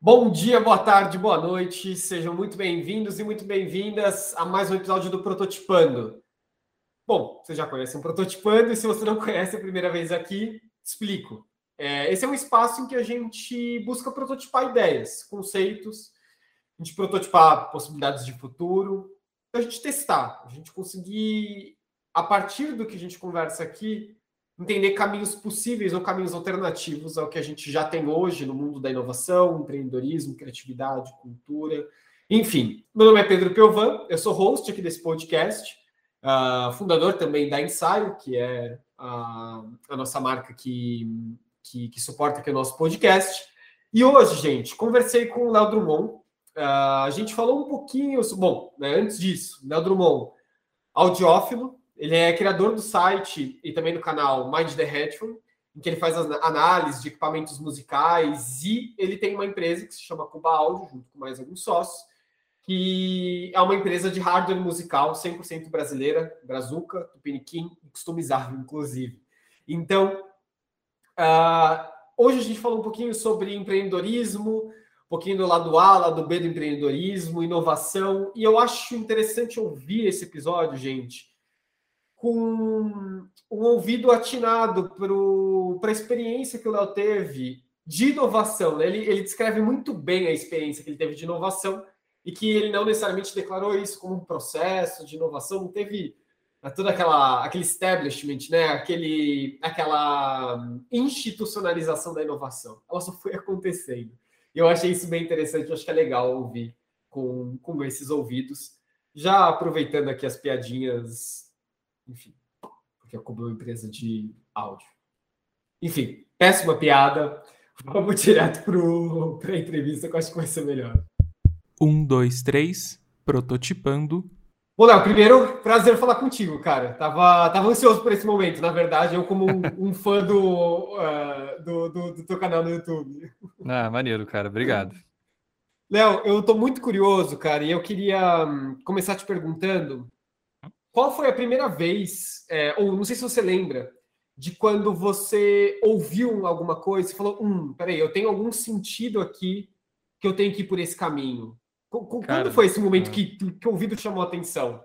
Bom dia, boa tarde, boa noite. Sejam muito bem-vindos e muito bem-vindas a mais um episódio do Prototipando. Bom, você já conhece o Prototipando e se você não conhece a primeira vez aqui, explico. É, esse é um espaço em que a gente busca prototipar ideias, conceitos, a gente prototipar possibilidades de futuro, a gente testar, a gente conseguir, a partir do que a gente conversa aqui, entender caminhos possíveis ou caminhos alternativos ao que a gente já tem hoje no mundo da inovação, empreendedorismo, criatividade, cultura. Enfim, meu nome é Pedro Piovan, eu sou host aqui desse podcast, uh, fundador também da Ensaio, que é a, a nossa marca que, que, que, suporta aqui o nosso podcast. E hoje, gente, conversei com o Léo Drummond. Uh, a gente falou um pouquinho. Bom, né, antes disso, Léo Drummond, audiófilo, ele é criador do site e também do canal Mind the Headphone, em que ele faz análise de equipamentos musicais e ele tem uma empresa que se chama Cuba Audio, junto com mais alguns sócios, que é uma empresa de hardware musical 100% brasileira, brazuca, tupiniquim customizável, inclusive. Então, uh, hoje a gente falou um pouquinho sobre empreendedorismo, um pouquinho do lado A, lado B do empreendedorismo, inovação, e eu acho interessante ouvir esse episódio, gente, com um ouvido atinado para a experiência que o Léo teve de inovação. Né? Ele, ele descreve muito bem a experiência que ele teve de inovação e que ele não necessariamente declarou isso como um processo de inovação, não teve né, toda aquela aquele establishment, né? Aquele aquela institucionalização da inovação. Ela só foi acontecendo. Eu achei isso bem interessante, eu acho que é legal ouvir com, com esses ouvidos. Já aproveitando aqui as piadinhas enfim, porque é como uma empresa de áudio. Enfim, péssima piada. Vamos direto para a entrevista, que eu acho que vai ser melhor. Um, dois, três, prototipando. Bom, Léo, primeiro, prazer falar contigo, cara. Tava, tava ansioso por esse momento, na verdade, eu como um, um fã do, uh, do, do, do, teu canal no YouTube. Ah, maneiro, cara. Obrigado. Léo, eu tô muito curioso, cara, e eu queria hum, começar te perguntando qual foi a primeira vez, é, ou não sei se você lembra, de quando você ouviu alguma coisa e falou: hum, peraí, eu tenho algum sentido aqui que eu tenho que ir por esse caminho? Quando Cara, foi esse momento é. que, que o ouvido chamou a atenção?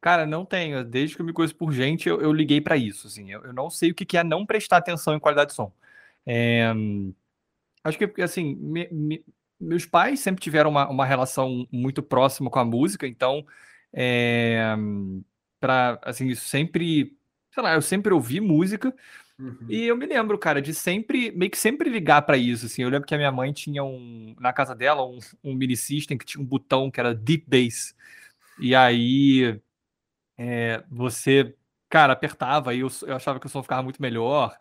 Cara, não tenho. Desde que eu me conheço por gente, eu, eu liguei para isso. Assim, eu, eu, não sei o que, que é não prestar atenção em qualidade de som. É, acho que, assim, me, me, meus pais sempre tiveram uma, uma relação muito próxima com a música, então é, para assim, isso sempre, sei lá, eu sempre ouvi música. Uhum. E eu me lembro, cara, de sempre, meio que sempre ligar para isso, assim. Eu lembro que a minha mãe tinha um, na casa dela, um, um mini system que tinha um botão que era Deep Bass. E aí, é, você, cara, apertava e eu, eu achava que o som ficava muito melhor.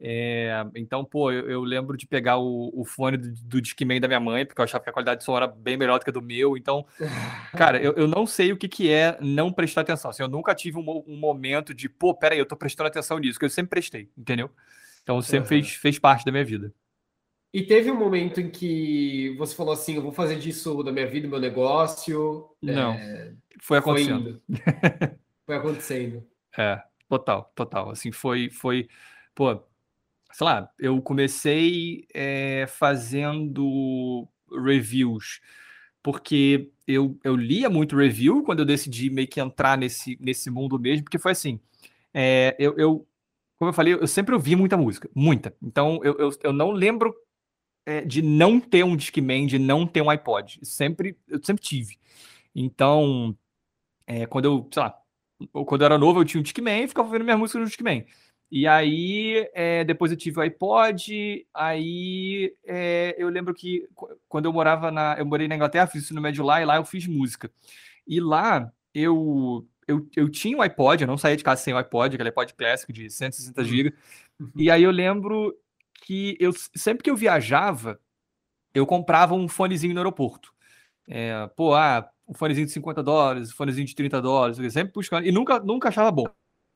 É, então, pô, eu, eu, lembro de pegar o, o fone do, do Discman da minha mãe, porque eu achava que a qualidade de som era bem melhor do que a do meu. Então, cara, eu, eu não sei o que, que é não prestar atenção. Assim, eu nunca tive um, um momento de, pô, peraí, eu tô prestando atenção nisso, que eu sempre prestei, entendeu? Então, sempre uhum. fez, fez parte da minha vida. E teve um momento em que você falou assim: eu vou fazer disso da minha vida, meu negócio. Não. É... Foi acontecendo. Foi, foi acontecendo. É, total, total. Assim, foi, foi, pô, sei lá, eu comecei é, fazendo reviews, porque eu, eu lia muito review quando eu decidi meio que entrar nesse, nesse mundo mesmo, porque foi assim, é, eu, eu, como eu falei, eu sempre ouvi muita música, muita. Então eu, eu, eu não lembro é, de não ter um Discman, de não ter um iPod. Sempre, eu sempre tive. Então, é, quando eu, sei lá, quando eu era novo, eu tinha um Discman e ficava ouvindo minha música no Discman. E aí, é, depois eu tive o iPod, aí é, eu lembro que quando eu morava na. Eu morei na Inglaterra, fiz isso no médio lá, e lá eu fiz música. E lá eu, eu, eu tinha um iPod, eu não saía de casa sem o iPod, aquele iPod clássico de 160 GB. Uhum. E aí eu lembro que eu sempre que eu viajava, eu comprava um fonezinho no aeroporto. É, pô, ah, um fonezinho de 50 dólares, um fonezinho de 30 dólares, sempre buscando, e nunca, nunca achava bom.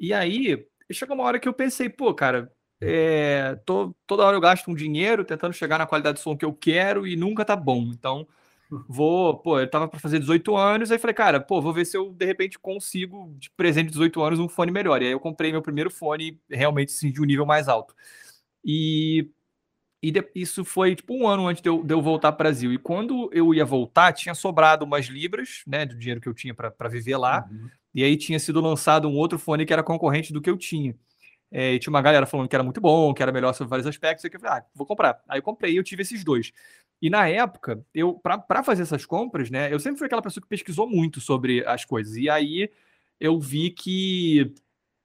E aí, e chegou uma hora que eu pensei, pô, cara, é, tô, toda hora eu gasto um dinheiro tentando chegar na qualidade de som que eu quero e nunca tá bom. Então, vou, pô, eu tava para fazer 18 anos, aí falei, cara, pô, vou ver se eu de repente consigo, de presente de 18 anos, um fone melhor. E aí eu comprei meu primeiro fone realmente assim, de um nível mais alto. E e de, isso foi tipo um ano antes de eu, de eu voltar para o Brasil. E quando eu ia voltar, tinha sobrado umas libras, né, do dinheiro que eu tinha para viver lá. Uhum. E aí tinha sido lançado um outro fone que era concorrente do que eu tinha. É, e tinha uma galera falando que era muito bom, que era melhor sobre vários aspectos. E eu falei, ah, vou comprar. Aí eu comprei e eu tive esses dois. E na época, eu para fazer essas compras, né, eu sempre fui aquela pessoa que pesquisou muito sobre as coisas. E aí eu vi que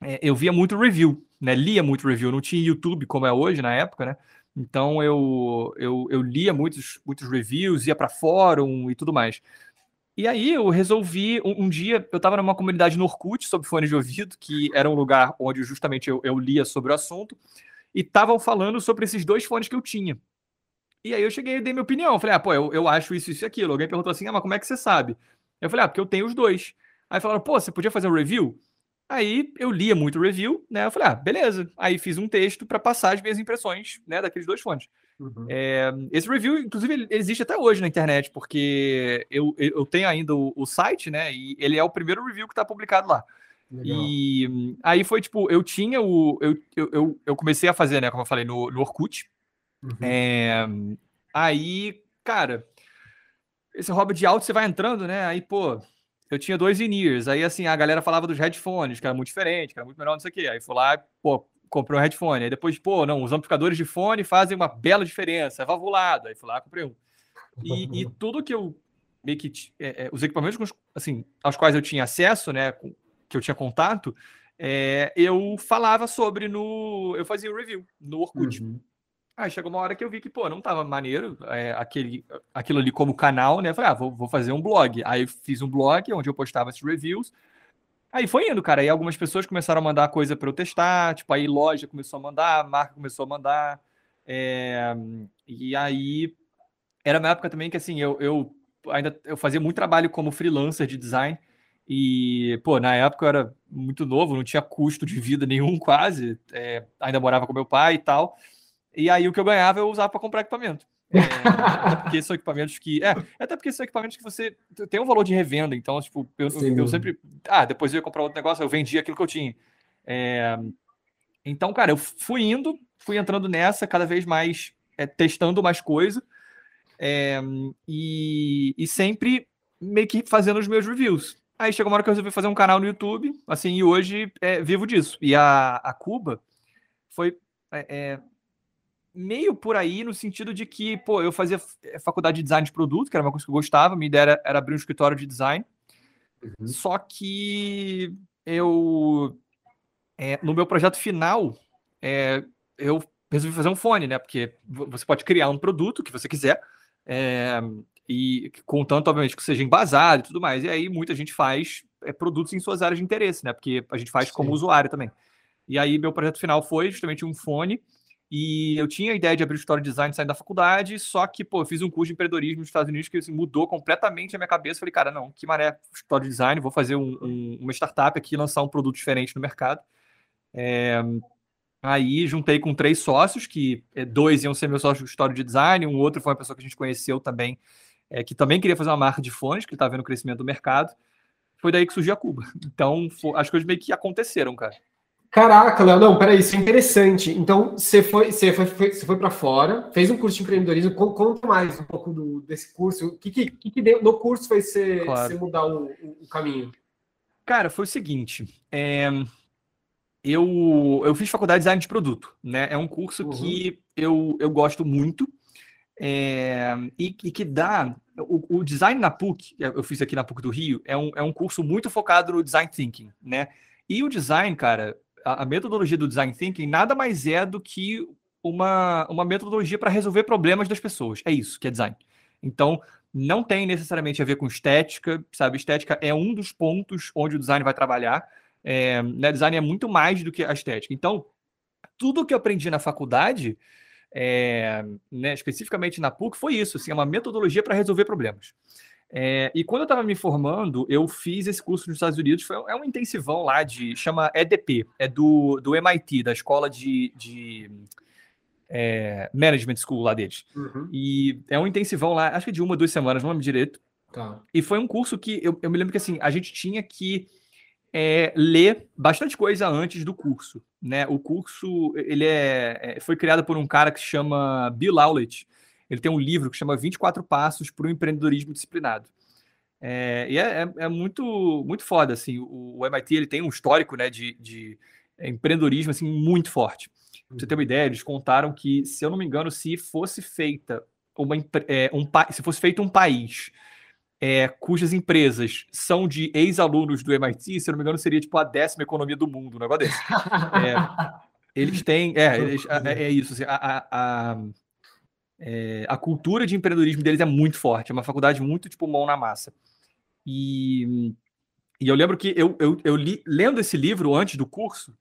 é, eu via muito review, né? Lia muito review, não tinha YouTube como é hoje na época, né? Então eu, eu, eu lia muitos, muitos reviews, ia para fórum e tudo mais. E aí eu resolvi, um, um dia, eu estava numa comunidade no Orkut sobre fones de ouvido, que era um lugar onde justamente eu, eu lia sobre o assunto, e estavam falando sobre esses dois fones que eu tinha. E aí eu cheguei e dei minha opinião. Falei, ah, pô, eu, eu acho isso, isso e aquilo. Alguém perguntou assim, ah, mas como é que você sabe? Eu falei, ah, porque eu tenho os dois. Aí falaram, pô, você podia fazer um review? Aí eu lia muito review, né? Eu falei, ah, beleza. Aí fiz um texto para passar as minhas impressões, né, daqueles dois fontes. Uhum. É, esse review, inclusive, existe até hoje na internet, porque eu, eu tenho ainda o, o site, né? E ele é o primeiro review que está publicado lá. Legal. E aí foi tipo, eu tinha o. Eu, eu, eu comecei a fazer, né? Como eu falei, no, no Orkut. Uhum. É, aí, cara, esse hobby de áudio você vai entrando, né? Aí, pô, eu tinha dois in-ears. Aí, assim, a galera falava dos headphones, que era muito diferente, que era muito melhor, não sei o quê. Aí fui lá, pô, comprei um headphone. Aí depois, pô, não, os amplificadores de fone fazem uma bela diferença, é valvulado. Aí fui lá, comprei um. E, e tudo que eu meio que. É, é, os equipamentos, assim, aos quais eu tinha acesso, né, com, que eu tinha contato, é, eu falava sobre no. Eu fazia review no Orkut. Uhum. Aí chegou uma hora que eu vi que, pô, não tava maneiro é, aquele, aquilo ali como canal, né? Falei, ah, vou, vou fazer um blog. Aí fiz um blog onde eu postava esses reviews. Aí foi indo, cara. Aí algumas pessoas começaram a mandar coisa para eu testar. Tipo, aí loja começou a mandar, marca começou a mandar. É, e aí era uma época também que, assim, eu, eu ainda eu fazia muito trabalho como freelancer de design. E, pô, na época eu era muito novo, não tinha custo de vida nenhum, quase. É, ainda morava com meu pai e tal. E aí o que eu ganhava eu usava para comprar equipamento. É, até porque são equipamentos que. É, até porque são equipamentos que você tem um valor de revenda. Então, tipo, eu, eu sempre. Ah, depois eu ia comprar outro negócio, eu vendia aquilo que eu tinha. É, então, cara, eu fui indo, fui entrando nessa, cada vez mais é, testando mais coisa. É, e, e sempre meio que fazendo os meus reviews. Aí chegou uma hora que eu resolvi fazer um canal no YouTube, assim, e hoje é, vivo disso. E a, a Cuba foi. Meio por aí, no sentido de que, pô, eu fazia eh, faculdade de design de produto, que era uma coisa que eu gostava, minha ideia era, era abrir um escritório de design. Uhum. Só que eu, é, no meu projeto final, é, eu resolvi fazer um fone, né? Porque você pode criar um produto que você quiser, é, e contanto, obviamente, que seja embasado e tudo mais. E aí muita gente faz é, produtos em suas áreas de interesse, né? Porque a gente faz Sim. como usuário também. E aí meu projeto final foi justamente um fone e eu tinha a ideia de abrir o Story Design saindo da faculdade, só que, pô, eu fiz um curso de empreendedorismo nos Estados Unidos que assim, mudou completamente a minha cabeça. Falei, cara, não, que maré Story Design, vou fazer um, um, uma startup aqui, lançar um produto diferente no mercado. É, aí juntei com três sócios, que é, dois iam ser meus sócios do Story de Design, um outro foi uma pessoa que a gente conheceu também, é, que também queria fazer uma marca de fones, que estava vendo o crescimento do mercado. Foi daí que surgiu a Cuba. Então, foi, as coisas meio que aconteceram, cara. Caraca, Léo, não, peraí, isso é interessante. Então, você foi, você foi, foi, você foi para fora, fez um curso de empreendedorismo, conta mais um pouco do, desse curso. O que, que, que deu, no curso foi você, claro. você mudar o, o, caminho? Cara, foi o seguinte, é, eu, eu fiz faculdade de design de produto, né? É um curso uhum. que eu, eu gosto muito é, e, e, que dá... O, o, design na PUC, eu fiz aqui na PUC do Rio, é um, é um curso muito focado no design thinking, né? E o design, cara, a, metodologia do design thinking nada mais é do que uma, uma metodologia para resolver problemas das pessoas. É isso que é design. Então, não tem necessariamente a ver com estética, sabe? Estética é um dos pontos onde o design vai trabalhar. É, né? Design é muito mais do que a estética. Então, tudo que eu aprendi na faculdade, é, né, especificamente na PUC, foi isso, assim, é uma metodologia para resolver problemas. É, e quando eu estava me formando, eu fiz esse curso nos Estados Unidos, foi, é um intensivão lá de. chama EDP, é do, do MIT, da escola de, de é, Management School lá deles. Uhum. E é um intensivão lá, acho que de uma, duas semanas, não lembro direito. Tá. E foi um curso que eu, eu me lembro que assim, a gente tinha que é ler bastante coisa antes do curso, né? O curso ele é, é foi criado por um cara que se chama Bill Howlett. Ele tem um livro que chama 24 Passos para o Empreendedorismo Disciplinado. É, e é, é, é, muito muito foda assim. O, o, MIT ele tem um histórico, né, de, de empreendedorismo assim muito forte. Pra você ter uma ideia, eles contaram que, se eu não me engano, se fosse feita uma, é, um, se fosse feito um país é, cujas empresas são de ex-alunos do MIT, se eu não me engano, seria tipo a décima economia do mundo, um negócio desse. É, eles têm. É, eles, é, é, isso. Assim, a, a, é, a, cultura de empreendedorismo deles é muito forte. É uma faculdade muito, tipo, mão na massa. E, e eu lembro que eu, eu, eu li, lendo esse livro antes do curso,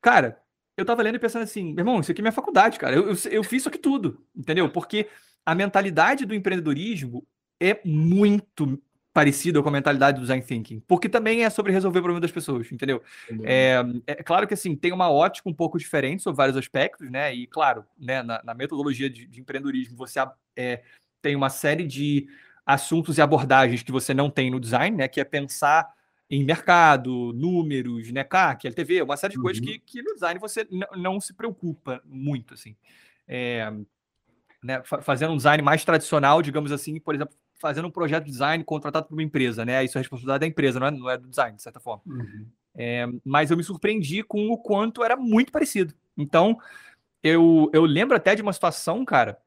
cara, eu tava lendo e pensando assim, meu irmão, isso aqui é minha faculdade, cara. Eu, eu, eu fiz isso aqui tudo, entendeu? Porque a mentalidade do empreendedorismo é muito parecida com a mentalidade do design thinking, porque também é sobre resolver o problema das pessoas, entendeu? É, é, claro que assim tem uma ótica um pouco diferente sobre vários aspectos, né? E claro, né, na, na metodologia de, de, empreendedorismo você é, tem uma série de assuntos e abordagens que você não tem no design, né? Que é pensar em mercado, números, né, CAC, LTV, uma série de uhum. coisas que, que no design você não se preocupa muito, assim. É, né, fazendo um design mais tradicional, digamos assim, por exemplo, fazendo um projeto de design contratado por uma empresa, né? Isso é responsabilidade da empresa, não é, não é do design, de certa forma. Uhum. É, mas eu me surpreendi com o quanto era muito parecido. Então, eu, eu lembro até de uma situação, cara.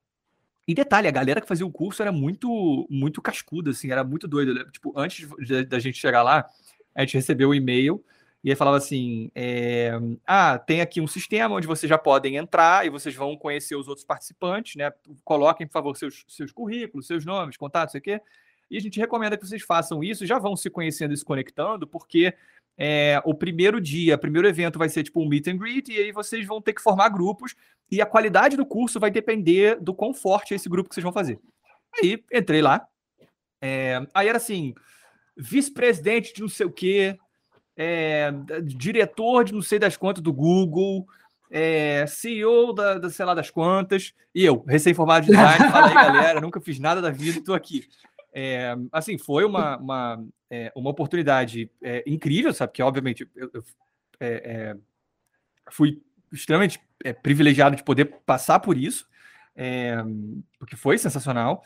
E detalhe, a galera que fazia o curso era muito muito cascuda, assim, era muito doida. Tipo, antes da gente chegar lá, a gente recebeu o um e-mail e aí falava assim: é, ah, tem aqui um sistema onde vocês já podem entrar e vocês vão conhecer os outros participantes, né? Coloquem, por favor, seus, seus currículos, seus nomes, contatos, sei o quê. E a gente recomenda que vocês façam isso, já vão se conhecendo e se conectando, porque é, o primeiro dia, o primeiro evento vai ser tipo um meet and greet, e aí vocês vão ter que formar grupos, e a qualidade do curso vai depender do quão forte é esse grupo que vocês vão fazer. Aí entrei lá. É, aí era assim: vice-presidente de não sei o quê, é, diretor de não sei das quantas do Google, é, CEO da, da sei lá das quantas, e eu, recém-formado de design, fala aí, galera, nunca fiz nada da vida, estou aqui. É, assim, foi uma, uma, é, uma oportunidade é, incrível, sabe? Que, obviamente, eu, eu é, fui extremamente privilegiado de poder passar por isso, porque foi sensacional.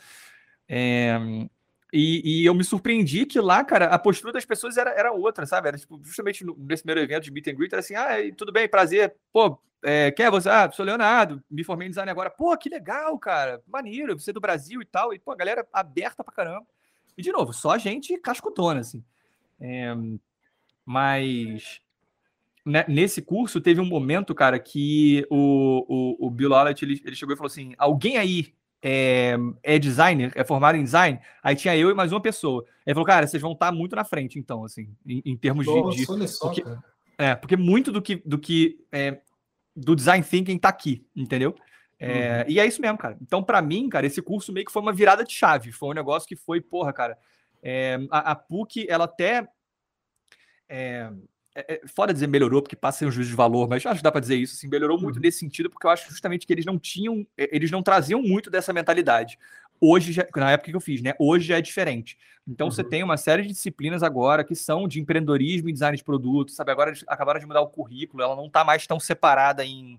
E, e, eu me surpreendi que lá, cara, a postura das pessoas era, era outra, sabe? Era tipo, justamente nesse primeiro evento de Meet and Greet, era assim: ah, tudo bem, prazer. Pô, é, quem é você? Ah, sou Leonardo, me formei em design agora. Pô, que legal, cara, maneiro, você é do Brasil e tal. E, pô, a galera aberta pra caramba. E, de novo, só gente cascutona, assim. É, mas né, nesse curso teve um momento, cara, que o, o, o Bill Lawlett, ele, ele chegou e falou assim: alguém aí é, é, designer, é formado em design, aí tinha eu e mais uma pessoa. Ele falou, cara, vocês vão estar muito na frente, então, assim, em, em termos Nossa, de. de só, porque, é, porque muito do que, do que é, do design thinking tá aqui, entendeu? É, uhum. E é isso mesmo, cara. Então, para mim, cara, esse curso meio que foi uma virada de chave. Foi um negócio que foi, porra, cara. É, a, a, PUC, ela até. É, é, é, fora dizer melhorou, porque passa um juízo de valor, mas acho que dá para dizer isso, assim, melhorou muito uhum. nesse sentido, porque eu acho justamente que eles não tinham, eles não traziam muito dessa mentalidade. Hoje, já, na época que eu fiz, né? Hoje já é diferente. Então, uhum. você tem uma série de disciplinas agora que são de empreendedorismo e design de produtos, sabe? Agora acabaram de mudar o currículo, ela não está mais tão separada em,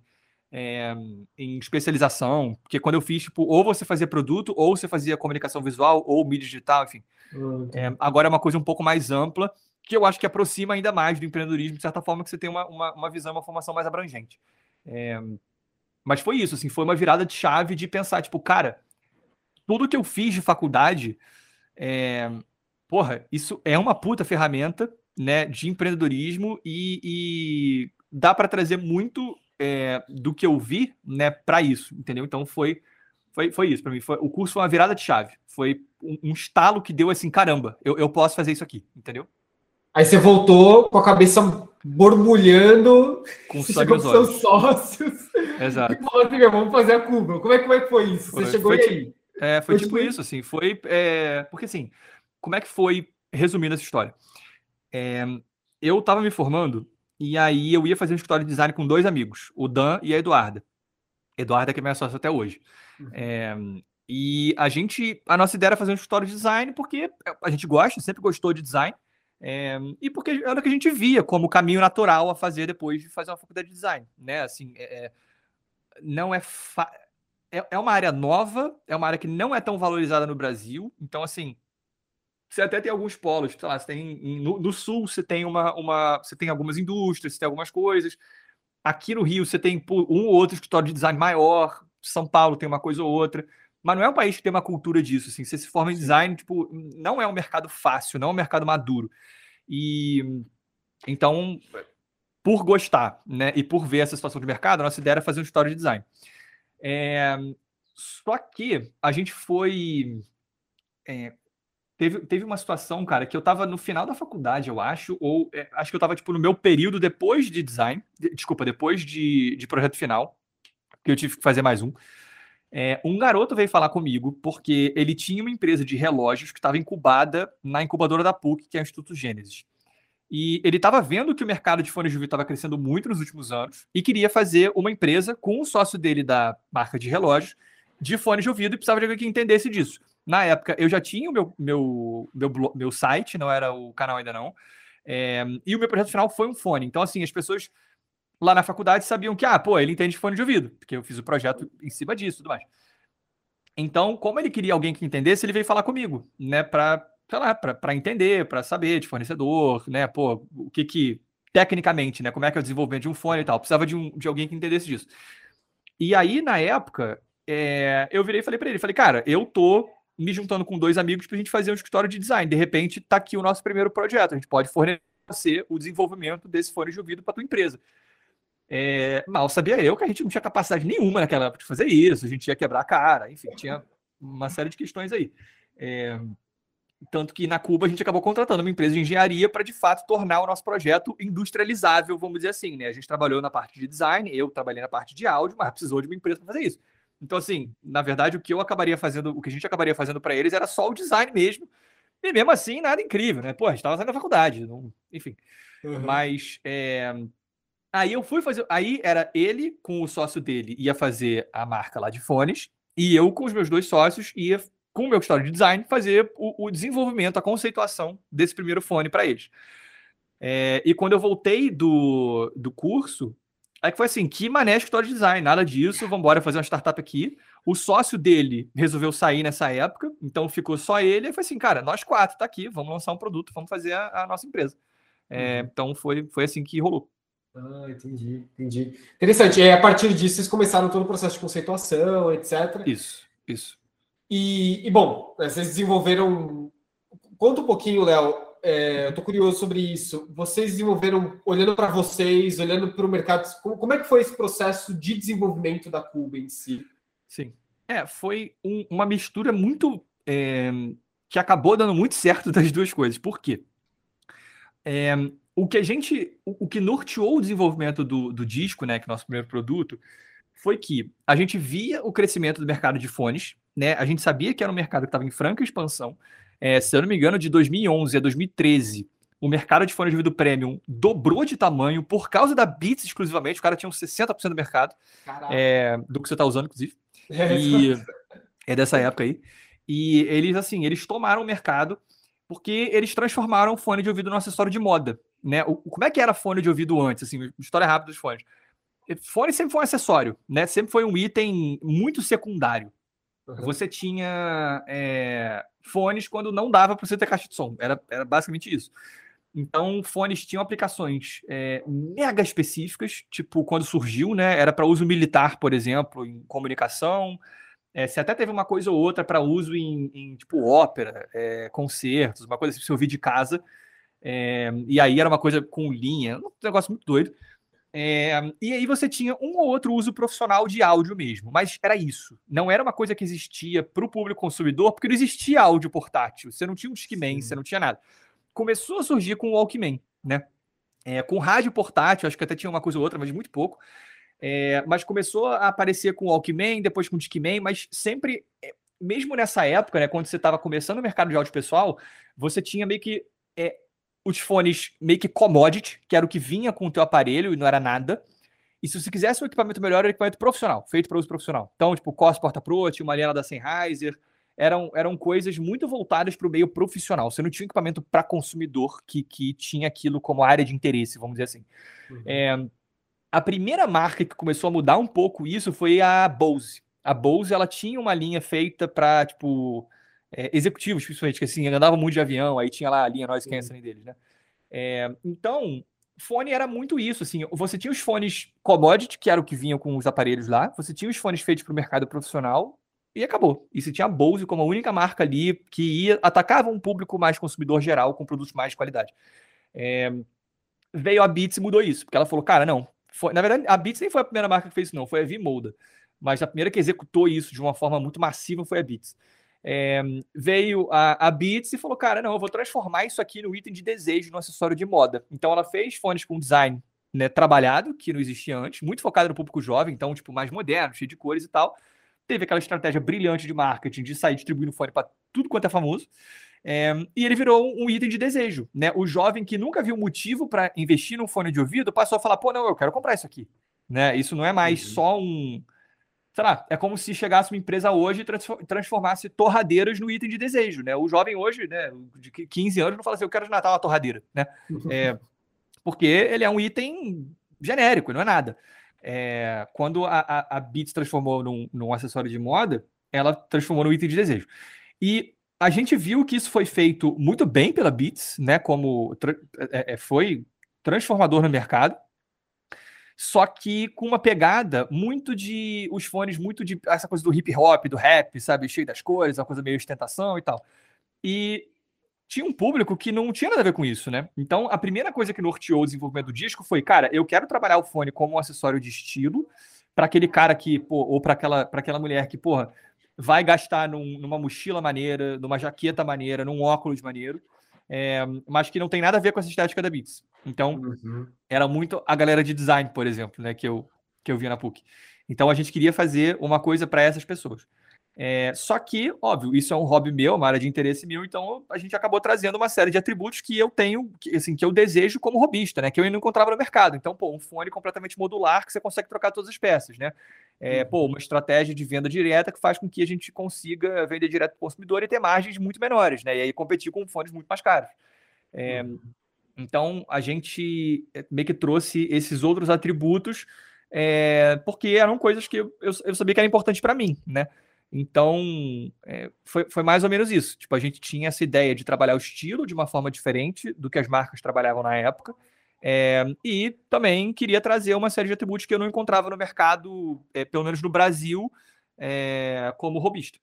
é, em especialização, porque quando eu fiz, tipo, ou você fazia produto, ou você fazia comunicação visual, ou mídia digital, enfim. Uhum. É, agora é uma coisa um pouco mais ampla que eu acho que aproxima ainda mais do empreendedorismo, de certa forma, que você tem uma, uma, uma visão, uma formação mais abrangente. É, mas foi isso, assim, foi uma virada de chave de pensar, tipo, cara, tudo que eu fiz de faculdade, é, porra, isso é uma puta ferramenta, né, de empreendedorismo e, e dá para trazer muito é, do que eu vi, né, para isso, entendeu? Então foi foi, foi isso para mim. Foi, o curso foi uma virada de chave. Foi um, um estalo que deu assim, caramba, eu, eu posso fazer isso aqui, entendeu? Aí você voltou com a cabeça borbulhando, com sangue nos seus sócios. Exato. E falou assim, vamos fazer a curva. Como é, como é que foi isso? Você foi, chegou foi, aí? É, foi, foi tipo, tipo isso, assim. Foi. É, porque assim, como é que foi, resumindo essa história? É, eu estava me formando e aí eu ia fazer um escritório de design com dois amigos, o Dan e a Eduarda. Eduarda que é minha sócia até hoje. Uhum. É, e a gente, a nossa ideia era fazer um escritório de design porque a gente gosta, sempre gostou de design. É, e porque era o que a gente via como caminho natural a fazer depois de fazer uma faculdade de design, né? Assim, é, é não é, é, é uma área nova, é uma área que não é tão valorizada no Brasil. Então, assim, você até tem alguns polos, sei lá, você tem no, no, sul você tem uma, uma, você tem algumas indústrias, você tem algumas coisas. Aqui no Rio você tem um ou outro escritório de design maior. São Paulo tem uma coisa ou outra. Mas não é um país que tem uma cultura disso. Assim, você se forma em design, tipo, não é um mercado fácil, não é um mercado maduro. E então, por gostar, né, e por ver essa situação de mercado, a nossa ideia era fazer um história de design. É, só que a gente foi. É, teve, teve uma situação, cara, que eu tava no final da faculdade, eu acho, ou é, acho que eu tava, tipo, no meu período depois de design, de, desculpa, depois de, de projeto final, que eu tive que fazer mais um. É, um garoto veio falar comigo porque ele tinha uma empresa de relógios que estava incubada na incubadora da PUC, que é o Instituto Gênesis. E ele estava vendo que o mercado de fones de ouvido estava crescendo muito nos últimos anos e queria fazer uma empresa com o sócio dele da marca de relógios de fones de ouvido e precisava de alguém que entendesse disso. Na época, eu já tinha o meu, meu, meu, meu site, não era o canal ainda não, é, e o meu projeto final foi um fone. Então, assim, as pessoas lá na faculdade sabiam que, ah, pô, ele entende de fone de ouvido, porque eu fiz o projeto em cima disso e tudo mais. Então, como ele queria alguém que entendesse, ele veio falar comigo, né, para sei lá, para entender, para saber de fornecedor, né, pô, o que que, tecnicamente, né, como é que é o desenvolvimento de um fone e tal, precisava de, um, de alguém que entendesse disso. E aí, na época, é, eu virei e falei para ele, falei, cara, eu tô me juntando com dois amigos para a gente fazer um escritório de design, de repente tá aqui o nosso primeiro projeto, a gente pode fornecer o desenvolvimento desse fone de ouvido para tua empresa. É, mal sabia eu que a gente não tinha capacidade nenhuma naquela época de fazer isso, a gente ia quebrar a cara, enfim, tinha uma série de questões aí. É, tanto que na Cuba a gente acabou contratando uma empresa de engenharia para de fato tornar o nosso projeto industrializável, vamos dizer assim, né? A gente trabalhou na parte de design, eu trabalhei na parte de áudio, mas precisou de uma empresa para fazer isso. Então, assim, na verdade, o que eu acabaria fazendo, o que a gente acabaria fazendo para eles era só o design mesmo. E mesmo assim, nada incrível, né? Pô, a gente estava saindo da faculdade, não... enfim. Uhum. Mas é, Aí eu fui fazer. Aí era ele com o sócio dele, ia fazer a marca lá de fones, e eu com os meus dois sócios ia, com o meu história de design, fazer o, o desenvolvimento, a conceituação desse primeiro fone para eles. É, e quando eu voltei do, do curso, aí que foi assim: que mané história de design, nada disso, vamos embora fazer uma startup aqui. O sócio dele resolveu sair nessa época, então ficou só ele. E foi assim, cara, nós quatro, tá aqui, vamos lançar um produto, vamos fazer a, a nossa empresa. É, uhum. Então foi, foi assim que rolou. Ah, entendi, entendi. Interessante. E a partir disso, vocês começaram todo o processo de conceituação, etc. Isso, isso. E, e bom, né, vocês desenvolveram. Conta um pouquinho, Léo. É, eu estou curioso sobre isso. Vocês desenvolveram, olhando para vocês, olhando para o mercado, como, como, é que foi esse processo de desenvolvimento da Cuba em si? Sim. É, foi um, uma mistura muito. É, que acabou dando muito certo das duas coisas. Por quê? É, o que a gente, o, o que norteou o desenvolvimento do, do disco, né, que é o nosso primeiro produto, foi que a gente via o crescimento do mercado de fones, né? A gente sabia que era um mercado que estava em franca expansão. É, se eu não me engano, de 2011 a 2013, o mercado de fones de ouvido premium dobrou de tamanho por causa da Beats exclusivamente. O cara tinha uns 60% do mercado é, do que você está usando, inclusive. É, e é dessa época aí. E eles, assim, eles tomaram o mercado porque eles transformaram o fone de ouvido num acessório de moda né? O, como é que era fone de ouvido antes? Assim, história rápida dos fones. Fone sempre foi um acessório, né? Sempre foi um item muito secundário. Uhum. Você tinha é, fones quando não dava para você ter caixa de som. Era, era basicamente isso. Então, fones tinham aplicações é, mega específicas, tipo quando surgiu, né? Era para uso militar, por exemplo, em comunicação. É, você até teve uma coisa ou outra para uso em, em, tipo ópera, é, concertos, uma coisa assim, você ouvir de casa. É, e aí era uma coisa com linha, um negócio muito doido. É, e aí você tinha um ou outro uso profissional de áudio mesmo, mas era isso. Não era uma coisa que existia para o público consumidor, porque não existia áudio portátil. Você não tinha um Discman, você não tinha nada. Começou a surgir com o Walkman, né? É, com rádio portátil, acho que até tinha uma coisa ou outra, mas muito pouco. É, mas começou a aparecer com o Walkman, depois com o Discman, mas sempre, é, mesmo nessa época, né, quando você estava começando o mercado de áudio pessoal, você tinha meio que é, os fones meio que commodity, que era o que vinha com o teu aparelho e não era nada. E se você quisesse um equipamento melhor, era um equipamento profissional, feito para uso profissional. Então, tipo, COS Porta Pro, tinha uma aliena da Sennheiser, eram, eram coisas muito voltadas para o meio profissional. Você não tinha um equipamento para consumidor que, que tinha aquilo como área de interesse, vamos dizer assim. Uhum. É, a primeira marca que começou a mudar um pouco isso foi a Bose. A Bose ela tinha uma linha feita para tipo é, executivos, principalmente, que assim, andava muito de avião, aí tinha lá a linha Noise Cancelling deles, né? É, então, fone era muito isso, assim, você tinha os fones commodity, que era o que vinha com os aparelhos lá, você tinha os fones feitos para o mercado profissional, e acabou. E você tinha a Bose como a única marca ali que ia atacava um público mais consumidor geral com produtos mais de qualidade. É, veio a Beats e mudou isso, porque ela falou, cara, não. Foi, na verdade, a Beats nem foi a primeira marca que fez isso, não, foi a V-Molda. Mas a primeira que executou isso de uma forma muito massiva foi a Beats. É, veio a, a Beats e falou, cara, não, eu vou transformar isso aqui no item de desejo, no acessório de moda. Então ela fez fones com design né, trabalhado, que não existia antes, muito focado no público jovem, então, tipo, mais moderno, cheio de cores e tal. Teve aquela estratégia brilhante de marketing de sair distribuindo fone para tudo quanto é famoso. É, e ele virou um item de desejo. Né? O jovem que nunca viu motivo para investir num fone de ouvido passou a falar: pô, não, eu quero comprar isso aqui. Né? Isso não é mais uhum. só um, sei lá, é como se chegasse uma empresa hoje e transformasse torradeiras no item de desejo, né? O jovem hoje, né, de 15 anos, não fala assim, eu quero de Natal uma torradeira, né? É, porque ele é um item genérico, não é nada. É, quando a, a, a Beats transformou num, num acessório de moda, ela transformou no item de desejo. E a gente viu que isso foi feito muito bem pela Beats, né? Como é, é, foi transformador no mercado só que com uma pegada muito de. Os fones, muito de. Essa coisa do hip hop, do rap, sabe? Cheio das cores, uma coisa meio ostentação e tal. E tinha um público que não tinha nada a ver com isso, né? Então, a primeira coisa que norteou o desenvolvimento do disco foi, cara, eu quero trabalhar o fone como um acessório de estilo para aquele cara que, pô, ou para aquela, aquela mulher que, porra, vai gastar num, numa mochila maneira, numa jaqueta maneira, num óculos maneiro, é, mas que não tem nada a ver com essa estética da Beats. Então, uhum. era muito a galera de design, por exemplo, né, que eu, que eu via na PUC. Então, a gente queria fazer uma coisa para essas pessoas. É, só que, óbvio, isso é um hobby meu, uma área de interesse meu, então a gente acabou trazendo uma série de atributos que eu tenho, que, assim, que eu desejo como robista, né? Que eu não encontrava no mercado. Então, pô, um fone completamente modular que você consegue trocar todas as peças, né? É, pô, uma estratégia de venda direta que faz com que a gente consiga vender direto para o consumidor e ter margens muito menores, né? E aí competir com fones muito mais caros. É, uhum. Então, a gente eh, meio que trouxe esses outros atributos é, porque eram coisas que eu, eu, eu sabia que era importante para mim, né? Então, é, foi, foi mais ou menos isso. Tipo, a gente tinha essa ideia de trabalhar o estilo de uma forma diferente do que as marcas trabalhavam na época. É, e também queria trazer uma série de atributos que eu não encontrava no mercado, é, pelo menos no Brasil, é, como robista.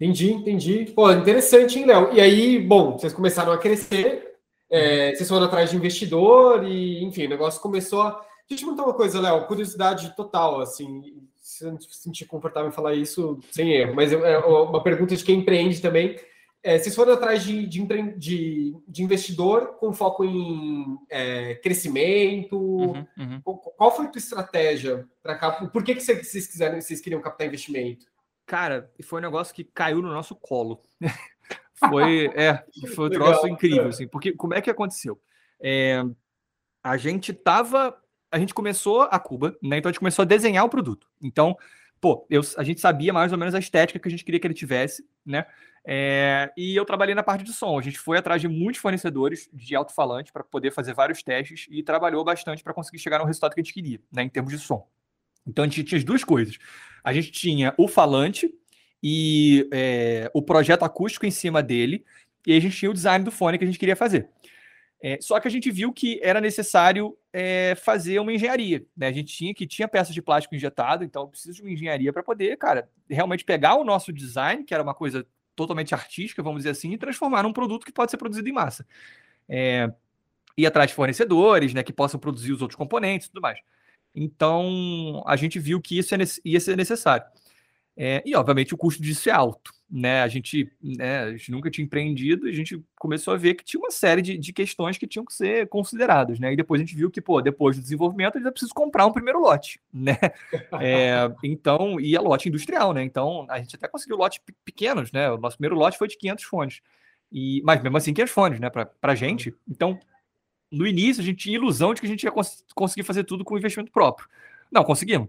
Entendi, entendi. Pô, interessante, hein, Léo? E aí, bom, vocês começaram a crescer, vocês foram atrás de investidor e, enfim, o negócio começou a. Deixa eu te uma coisa, Léo, curiosidade total, assim, se eu não se sentir confortável em falar isso, sem erro, mas é uma pergunta de quem empreende também. É, vocês foram atrás de, de, de, de investidor com foco em é, crescimento? Uhum, uhum. Qual foi a tua estratégia para cá? Por que, que vocês, quiseram, vocês queriam captar investimento? Cara, foi um negócio que caiu no nosso colo. foi, é, foi um troço incrível, assim, porque como é que aconteceu? É, a gente tava, a gente começou a Cuba, né? Então a gente começou a desenhar o produto. Então, pô, eu, a gente sabia mais ou menos a estética que a gente queria que ele tivesse, né? É, e eu trabalhei na parte de som. A gente foi atrás de muitos fornecedores de alto-falante para poder fazer vários testes e trabalhou bastante para conseguir chegar no resultado que a gente queria, né, em termos de som. Então a gente tinha as duas coisas. A gente tinha o falante e é, o projeto acústico em cima dele, e a gente tinha o design do fone que a gente queria fazer. É, só que a gente viu que era necessário é, fazer uma engenharia. Né? A gente tinha que tinha peças de plástico injetado, então eu preciso de uma engenharia para poder, cara, realmente pegar o nosso design, que era uma coisa totalmente artística, vamos dizer assim, e transformar num produto que pode ser produzido em massa. É, ir atrás de fornecedores, né, que possam produzir os outros componentes e tudo mais. Então, a gente viu que isso é ia ser necessário. É, e, obviamente, o custo disso é alto. Né? A, gente, né, a gente nunca tinha empreendido, a gente começou a ver que tinha uma série de, de questões que tinham que ser consideradas. Né? E depois a gente viu que, pô, depois do desenvolvimento, ainda precisa comprar um primeiro lote. Né? É, então, e a lote industrial. Né? Então, a gente até conseguiu lotes pequenos. Né? O nosso primeiro lote foi de 500 fones. E, mas mesmo assim, 500 fones né? para a gente. Então, no início, a gente tinha ilusão de que a gente ia cons conseguir fazer tudo com investimento próprio. Não, conseguimos.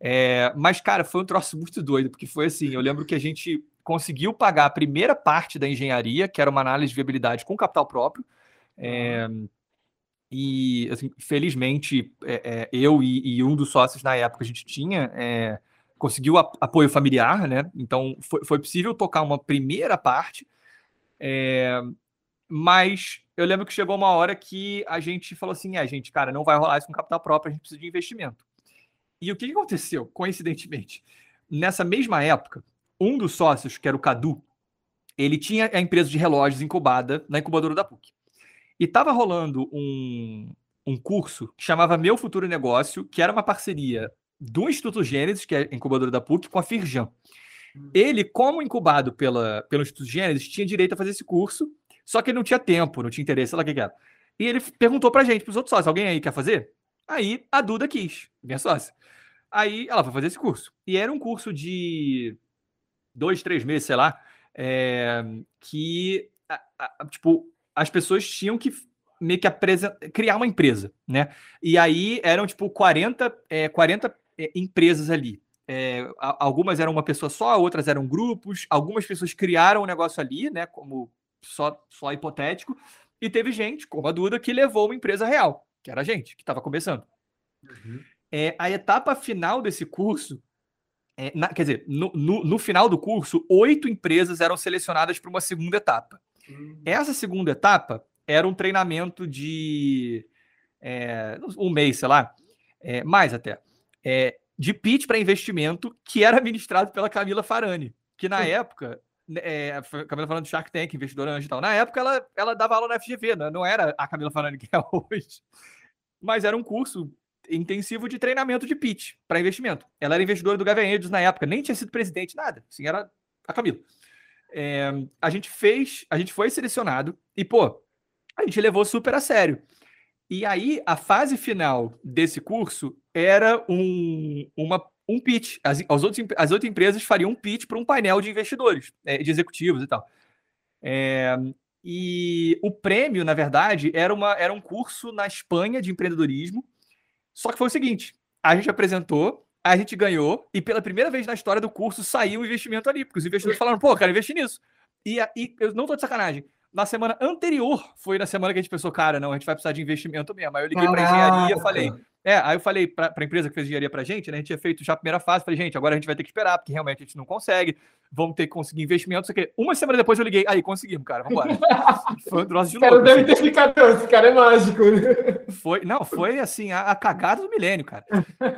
É, mas, cara, foi um troço muito doido, porque foi assim: eu lembro que a gente conseguiu pagar a primeira parte da engenharia, que era uma análise de viabilidade com capital próprio. É, e, assim, felizmente, é, é, eu e, e, um dos sócios na época a gente tinha é, conseguiu a, apoio familiar, né? Então foi, foi, possível tocar uma primeira parte, é, mas eu lembro que chegou uma hora que a gente falou assim: é, gente, cara, não vai rolar isso com capital próprio, a gente precisa de investimento. E o que aconteceu, coincidentemente? Nessa mesma época, um dos sócios, que era o Cadu, ele tinha a empresa de relógios incubada na incubadora da PUC. E estava rolando um, um curso que chamava Meu Futuro Negócio, que era uma parceria do Instituto Gênesis, que é incubadora da PUC, com a Firjan. Ele, como incubado pela, pelo Instituto Gênesis, tinha direito a fazer esse curso, só que ele não tinha tempo, não tinha interesse, sei lá o que, que era. E ele perguntou pra gente, pros outros sócios, alguém aí quer fazer? Aí a Duda quis, minha sócia. Aí ela foi fazer esse curso. E era um curso de dois, três meses, sei lá, é, que, a, a, tipo, as pessoas tinham que meio que criar uma empresa, né? E aí eram tipo 40, é, 40 é, empresas ali. É, algumas eram uma pessoa só, outras eram grupos, algumas pessoas criaram um negócio ali, né? Como só, só hipotético, e teve gente, como a Duda, que levou uma empresa real, que era a gente, que estava começando. Uhum. É, a etapa final desse curso, é, na, quer dizer, no, no, no, final do curso, oito empresas eram selecionadas para uma segunda etapa. Uhum. Essa segunda etapa era um treinamento de é, um mês, sei lá, é, mais até, é, de pitch para investimento que era ministrado pela Camila Farani, que na época, né, é, Camila falando do Shark Tank, investidora anjo e tal, na época ela, ela dava aula na FGV, né? não era a Camila Farani que é hoje, mas era um curso intensivo de treinamento de pitch para investimento. Ela era investidora do Gavianedos na época, nem tinha sido presidente, nada, assim, era a Camila. É, a gente fez, a gente foi selecionado e, pô, a gente levou super a sério. E aí, a fase final desse curso era um, uma, um pitch. As, as, outras, as outras empresas fariam um pitch para um painel de investidores, é, de executivos e tal. É, e o prêmio, na verdade, era, uma, era um curso na Espanha de empreendedorismo. Só que foi o seguinte: a gente apresentou, a gente ganhou, e pela primeira vez na história do curso saiu o investimento ali, porque os investidores falaram, pô, quero investir nisso. E, e eu não tô de sacanagem na semana anterior foi na semana que a gente pensou, cara, não, a gente vai precisar de investimento mesmo. Aí eu liguei para engenharia, falei, é, aí eu falei para a empresa que fez engenharia para a gente, né? A gente tinha feito já a primeira fase, falei, gente, agora a gente vai ter que esperar, porque realmente a gente não consegue, vamos ter que conseguir investimento, isso aqui. Uma semana depois eu liguei, aí conseguimos, cara, vamos embora. foi um troço de louco. Cara, deve assim. ter ficado, esse cara é mágico. Foi, não, foi assim, a, a cagada do milênio, cara.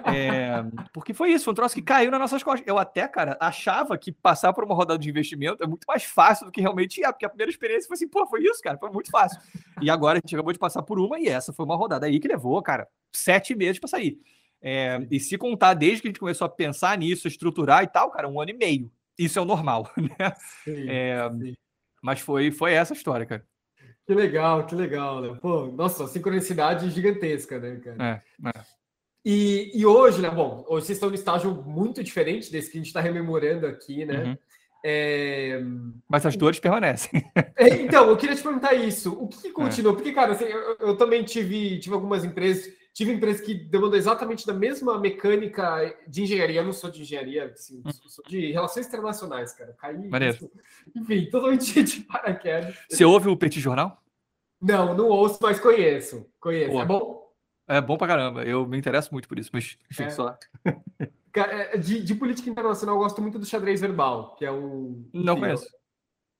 É, porque foi isso, foi um troço que caiu nas nossas costas. Eu até, cara, achava que passar por uma rodada de investimento é muito mais fácil do que realmente é, porque a primeira experiência foi assim, pô, foi isso, cara, foi muito fácil. E agora a gente acabou de passar por uma e essa foi uma rodada aí que levou, cara, sete meses para sair. É, e se contar desde que a gente começou a pensar nisso, estruturar e tal, cara, um ano e meio. Isso é o normal, né? Sim, é, sim. Mas foi, foi essa história, cara. Que legal, que legal, né? Pô, nossa, sincronicidade gigantesca, né, cara? É, é. E, e hoje, né? Bom, hoje vocês estão no estágio muito diferente desse que a gente está rememorando aqui, né? Uhum. É... Mas as dores permanecem. É, então, eu queria te perguntar isso. O que, que? É. Porque, cara, assim, eu, eu, também tive, tive algumas empresas Tive empresa que demandou exatamente da mesma mecânica de engenharia. Eu não sou de engenharia, assim, hum. sou de relações internacionais, cara. Caí. Enfim, totalmente de paraquedas. Você ouve o Petit Jornal? Não, não ouço, mas conheço. Conheço. Pô, é bom? É bom pra caramba. Eu me interesso muito por isso, mas enfim, é. só. É, de, de, política internacional, eu gosto muito do xadrez verbal, que é um. Não enfim, conheço.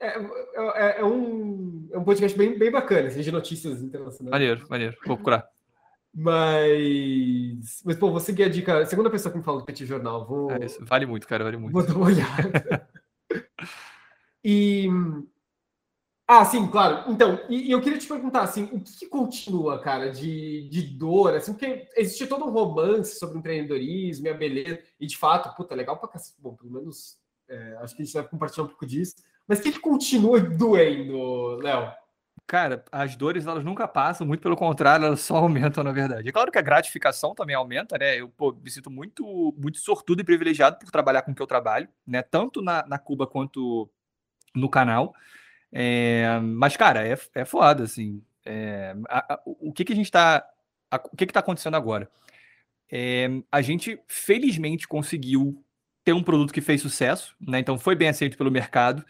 É, é, é, um, é um podcast bem, bem bacana, assim, de notícias internacionais. Maneiro, maneiro. Vou procurar. Mas, mas pô, vou seguir a dica. Segunda pessoa que me fala do Petit Jornal. Vou... É vale muito, cara, vale muito. Vou dar uma olhada. e. Ah, sim, claro. Então, e, e, eu queria te perguntar, assim, o que, que, continua, cara, de, de dor, assim, porque existe todo um romance sobre empreendedorismo e a beleza, e de fato, puta, legal pra cacete. Bom, pelo menos, é, acho que a gente deve compartilhar um pouco disso. Mas o que, que continua doendo, Léo? Cara, as dores elas nunca passam, muito pelo contrário, elas só aumentam, na verdade. É claro que a gratificação também aumenta, né? Eu pô, me sinto muito, muito sortudo e privilegiado por trabalhar com o que eu trabalho, né? Tanto na, na Cuba quanto no canal. É, mas, cara, é, é foda, assim. É, a, a, o que, que a gente tá. A, o que, que tá acontecendo agora? É, a gente felizmente conseguiu ter um produto que fez sucesso, né? Então foi bem aceito pelo mercado.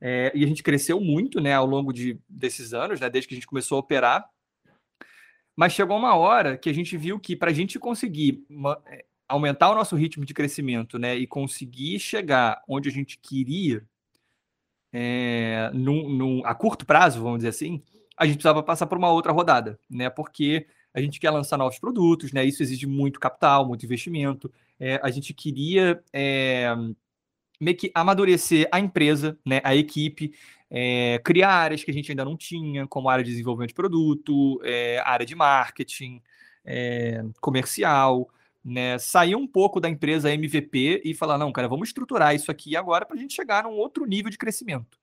É, e a gente cresceu muito né, ao longo de, desses anos, né, desde que a gente começou a operar. Mas chegou uma hora que a gente viu que para a gente conseguir é, aumentar o nosso ritmo de crescimento né, e conseguir chegar onde a gente queria, é, num, num, a curto prazo, vamos dizer assim, a gente precisava passar por uma outra rodada, né? Porque a gente quer lançar novos produtos, né? Isso exige muito capital, muito investimento. É, a gente queria é, meio que amadurecer a empresa, né? A equipe, é, criar áreas que a gente ainda não tinha, como área de desenvolvimento de produto, é, área de marketing, é, comercial, né? Sair um pouco da empresa MVP e falar, não, cara, vamos estruturar isso aqui agora para a gente chegar num outro nível de crescimento.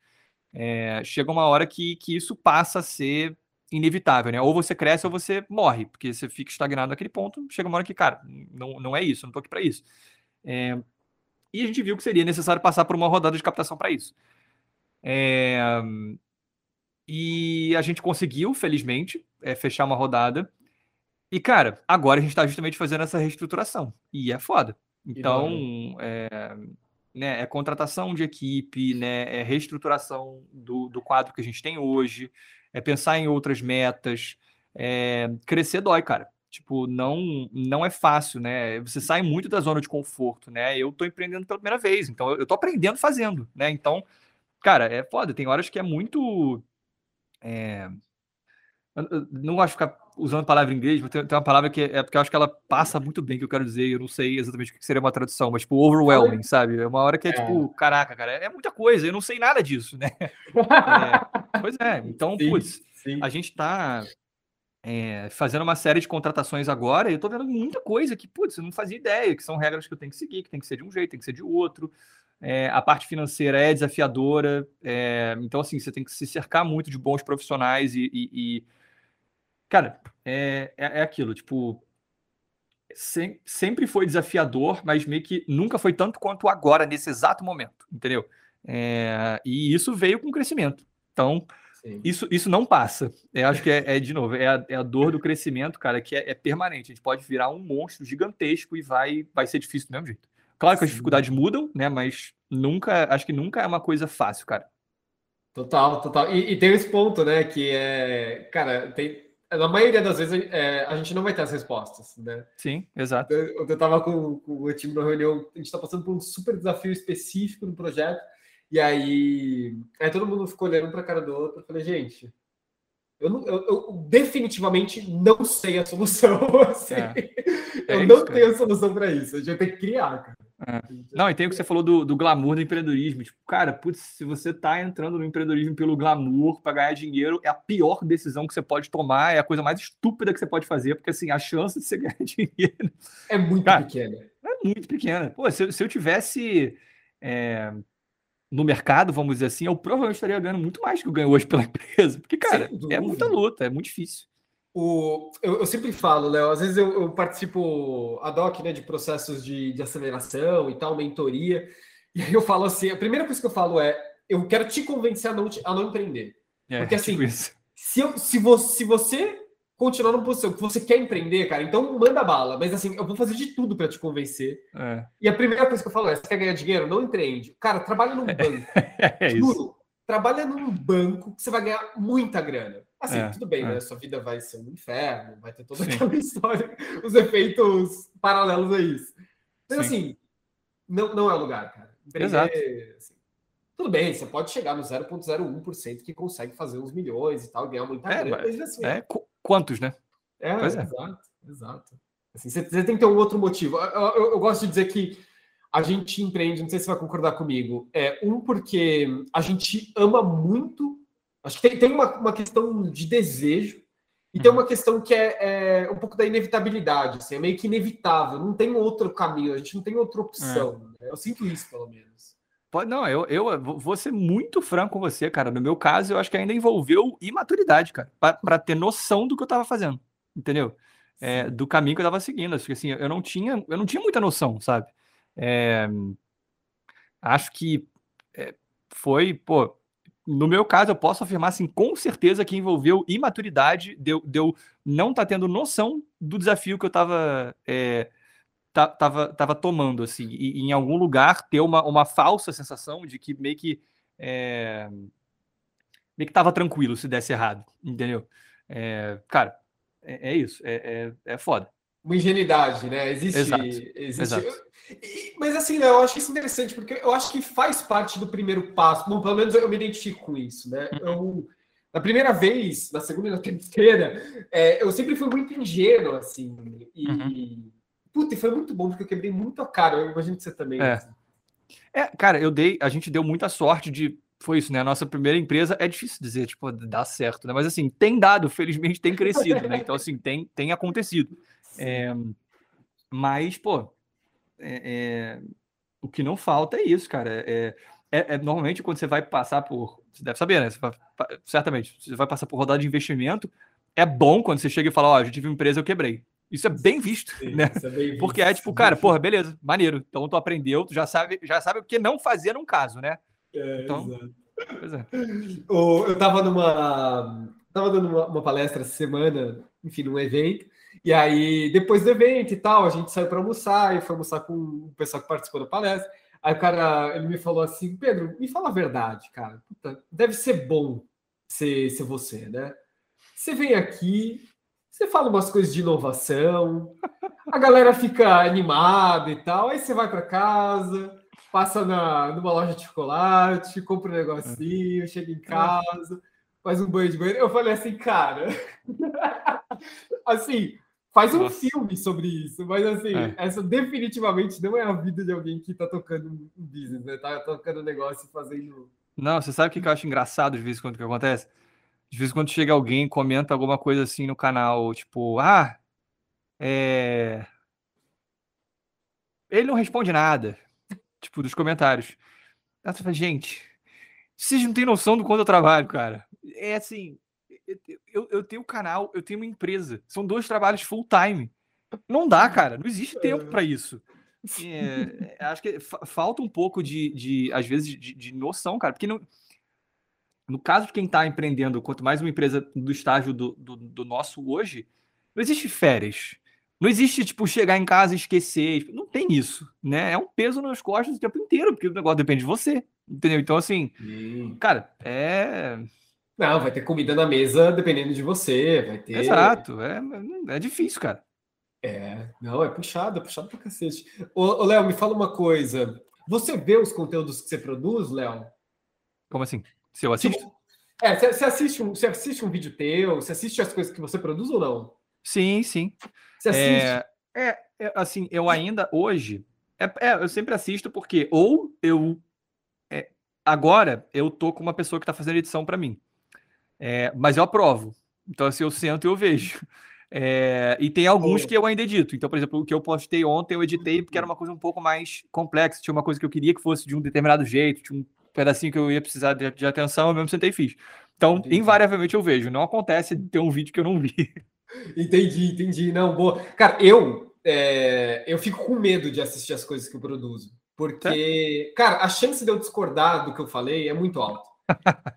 É, chega uma hora que, que isso passa a ser inevitável, né? Ou você cresce ou você morre, porque você fica estagnado naquele ponto. Chega uma hora que, cara, não, não é isso, não tô aqui para isso. É, e a gente viu que seria necessário passar por uma rodada de captação para isso. É, e a gente conseguiu, felizmente, é, fechar uma rodada. E, cara, agora a gente está justamente fazendo essa reestruturação. E é foda. Então, é, né, é contratação de equipe, né, é reestruturação do, do quadro que a gente tem hoje, é pensar em outras metas. É, crescer dói, cara. Tipo, não não é fácil, né? Você sai muito da zona de conforto, né? Eu tô empreendendo pela primeira vez, então eu tô aprendendo fazendo, né? Então, cara, é foda. Tem horas que é muito. É... Não gosto de ficar usando palavra em inglês, mas tem, tem, uma palavra que é, é porque eu acho que ela passa muito bem, que eu quero dizer, eu não sei exatamente o que seria uma tradução, mas tipo, overwhelming, sabe? É uma hora que é, é. tipo, caraca, cara, é muita coisa, eu não sei nada disso, né? É, pois é, então, sim, putz, sim. a gente tá é, fazendo uma série de contratações agora, e eu tô vendo muita coisa que, putz, eu não fazia ideia, que são regras que eu tenho que seguir, que tem que ser de um jeito, tem que ser de outro. É, a parte financeira é desafiadora, é, então, assim, você tem que se cercar muito de bons profissionais e, e, e cara, é, é, é, aquilo, tipo, sem, sempre foi desafiador, mas meio que nunca foi tanto quanto agora, nesse exato momento, entendeu? É, e isso veio com crescimento. Então, isso, isso não passa. Eu acho que é, é de novo, é a, é a, dor do crescimento, cara, que é, é, permanente. A gente pode virar um monstro gigantesco e vai, vai ser difícil do mesmo jeito. Claro que as dificuldades mudam, né? Mas nunca, acho que nunca é uma coisa fácil, cara. Total, total. E, e tem esse ponto, né? Que é, cara, tem, na maioria das vezes é, a gente não vai ter as respostas, né? Sim, exato. Eu, eu tava com, com o time na reunião, a gente está passando por um super desafio específico no projeto e aí, aí todo mundo ficou olhando para a cara do outro. Eu falei, gente, eu, não, eu, eu, definitivamente não sei a solução. Assim. É. É eu isso, não cara. tenho a solução para isso. A gente vai ter que criar, cara. É. Não, e tem o que você falou do, do glamour do empreendedorismo. Tipo, cara, putz, se você tá entrando no empreendedorismo pelo glamour para ganhar dinheiro, é a pior decisão que você pode tomar, é a coisa mais estúpida que você pode fazer, porque assim, a chance de você ganhar dinheiro é muito cara, pequena. É muito pequena. Pô, se, se eu tivesse. É, no mercado, vamos dizer assim, eu provavelmente estaria ganhando muito mais que eu ganho hoje pela empresa. Porque, cara, é muita luta, é muito difícil. O, eu, eu sempre falo, Léo, às vezes eu, eu participo ad hoc né, de processos de, de aceleração e tal, mentoria, e aí eu falo assim, a primeira coisa que eu falo é, eu quero te convencer a não, a não empreender. É, Porque assim, tipo se, eu, se, você, se você continuar numa posição que você quer empreender, cara, então manda bala. Mas assim, eu vou fazer de tudo para te convencer. É. E a primeira coisa que eu falo é: você quer ganhar dinheiro? Não empreende. Cara, trabalha num banco. é Juro, isso. trabalha num banco que você vai ganhar muita grana. Assim, é, tudo bem, é. né? Sua vida vai ser um inferno, vai ter toda Sim. aquela história, os efeitos paralelos a isso. Mas Sim. assim, não, não é o lugar, cara. Empreender, Exato. Assim, tudo bem, você pode chegar no 0,01% que consegue fazer uns milhões e tal, ganhar muita é, grana, mas assim. É, quantos, né? É, é. exato, exato. Assim, você, você, tem que ter um outro motivo. Eu, eu, eu, gosto de dizer que a gente empreende, não sei se você vai concordar comigo, é um porque a gente ama muito, acho que tem, tem uma, uma questão de desejo, e tem uhum. uma questão que é, é, um pouco da inevitabilidade, assim, é meio que inevitável, não tem outro caminho, a gente não tem outra opção. É. Né? Eu sinto isso, pelo menos. Pode, não, eu, eu vou ser muito franco com você, cara. No meu caso, eu acho que ainda envolveu imaturidade, cara, para ter noção do que eu estava fazendo, entendeu? É, do caminho que eu estava seguindo. Acho que assim, eu não tinha, eu não tinha muita noção, sabe? É, acho que é, foi, pô, no meu caso, eu posso afirmar assim, com certeza que envolveu imaturidade, de, de eu não tá tendo noção do desafio que eu estava tava, tava tomando, assim, e, e, em algum lugar ter uma, uma falsa sensação de que meio que é, meio que tava tranquilo se desse errado, entendeu? É, cara, é, é isso, é, é, é, foda. Uma ingenuidade, né? Existe. Exato, existe... exato. Mas assim, né, eu acho isso interessante, porque eu acho que faz parte do primeiro passo. Bom, pelo menos eu me identifico com isso, né? Uhum. Eu, na primeira vez, na segunda e na terceira, é, eu sempre fui muito ingênuo, assim. E, uhum. Puta, e foi muito bom, porque eu quebrei muito a cara. Eu imagino que você também. É. Assim. é, cara, eu dei, a gente deu muita sorte de. Foi isso, né? A nossa primeira empresa é difícil dizer, tipo, dá certo, né? Mas assim, tem dado, felizmente tem crescido, né? Então, assim, tem, tem acontecido. É, mas, pô, é, é, o que não falta é isso, cara. É, é, é, normalmente quando você vai passar por. Você deve saber, né? Você vai, certamente, você vai passar por rodada de investimento. É bom quando você chega e fala: Ó, oh, eu tive uma empresa, eu quebrei. Isso é bem visto, Sim, né? É bem visto. Porque é tipo, cara, porra, beleza, maneiro. Então tu aprendeu, tu já sabe, já sabe o que não fazer num caso, né? É, então, pois é. Eu tava numa. Tava dando uma, uma palestra essa semana, enfim, num evento, e aí, depois do evento e tal, a gente saiu para almoçar e foi almoçar com o pessoal que participou da palestra. Aí o cara, ele me falou assim, Pedro, me fala a verdade, cara. Puta, deve ser bom ser, ser você, né? Você vem aqui, você fala umas coisas de inovação, a galera fica animada e tal, aí você vai para casa, passa na, numa loja de chocolate, compra um negocinho, chega em casa, faz um banho de banheiro. Eu falei assim, cara, assim, Faz um Nossa. filme sobre isso, mas assim, é. essa definitivamente não é a vida de alguém que tá tocando um business, né? Tá tocando um negócio e fazendo. Não, você sabe o que eu acho engraçado de vez em quando que acontece? De vez em quando chega alguém e comenta alguma coisa assim no canal, tipo, ah, é. Ele não responde nada, tipo, dos comentários. Aí você fala, gente, vocês não têm noção do quanto eu trabalho, cara. É assim, eu, eu tenho um canal, eu tenho uma empresa. São dois trabalhos full time. Não dá, cara. Não existe tempo para isso. É, é acho que falta um pouco de, de às vezes, de, de noção, cara. Porque não, no caso de quem está empreendendo, quanto mais uma empresa do estágio do, do, do, nosso hoje, não existe férias. Não existe, tipo, chegar em casa e esquecer. Não tem isso, né? É um peso nas costas o tempo inteiro, porque o negócio depende de você, entendeu? Então, assim, hum. cara, é... Não, vai ter comida na mesa dependendo de você, vai ter. Exato, é, é difícil, cara. É, não, é puxado, é puxado pra cacete. Ô, ô Léo, me fala uma coisa. Você vê os conteúdos que você produz, Léo? Como assim? Se eu assisto? Tipo, é, você, você, assiste um, você assiste um vídeo teu, você assiste as coisas que você produz ou não? Sim, sim. Você assiste? É, é, é assim, eu ainda hoje. É, é, eu sempre assisto porque ou eu. É, agora eu tô com uma pessoa que tá fazendo edição para mim. É, mas eu aprovo. Então, assim, eu sento e eu vejo. É, e tem alguns que eu ainda edito. Então, por exemplo, o que eu postei ontem, eu editei porque era uma coisa um pouco mais complexa. Tinha uma coisa que eu queria que fosse de um determinado jeito, tinha um pedacinho que eu ia precisar de, de atenção, eu mesmo sentei e fiz. Então, entendi. invariavelmente eu vejo. Não acontece de ter um vídeo que eu não vi. Entendi, entendi. Não, boa. Cara, eu, é, eu fico com medo de assistir as coisas que eu produzo. Porque, cara, a chance de eu discordar do que eu falei é muito alta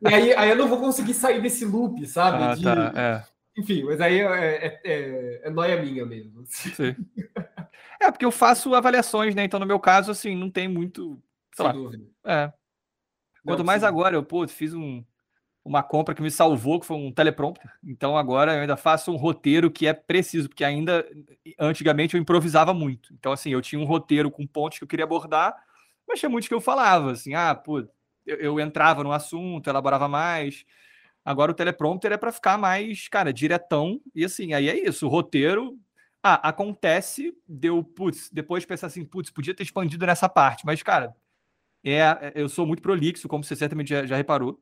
e aí, aí eu não vou conseguir sair desse loop, sabe? Ah, de... tá, é. Enfim, mas aí é, é, é, é noia minha mesmo. Sim. É, porque eu faço avaliações, né? Então, no meu caso, assim, não tem muito. Sei Sem lá. dúvida. É. Quanto mais agora, eu, pô, fiz um, uma compra que me salvou, que foi um teleprompter. Então, agora eu ainda faço um roteiro que é preciso, porque ainda, antigamente, eu improvisava muito. Então, assim, eu tinha um roteiro com pontos que eu queria abordar, mas tinha muitos que eu falava, assim, ah, pô, eu, eu entrava no assunto, elaborava mais. Agora o teleprompter é para ficar mais, cara, diretão. E assim, aí é isso. O roteiro. Ah, acontece, deu, putz, depois pensar assim, putz, podia ter expandido nessa parte, mas, cara, é, eu sou muito prolixo, como você certamente já, já reparou.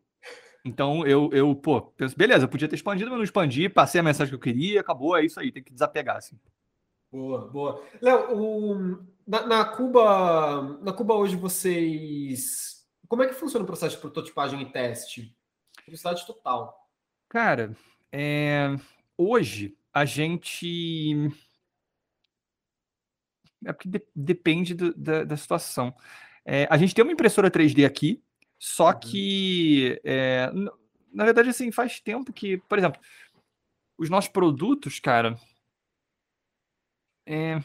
Então eu, eu, pô, penso, beleza, podia ter expandido, mas não expandi, passei a mensagem que eu queria, acabou, é isso aí, tem que desapegar, assim. Boa, boa. Léo, na, na, Cuba, na Cuba hoje vocês como é que funciona o processo de prototipagem e teste? Curiosidade total. Cara, é... hoje a gente. É porque de depende do, da, da, situação. É, a gente tem uma impressora 3D aqui, só uhum. que, é, na verdade, assim, faz tempo que, por exemplo, os nossos produtos, cara, é,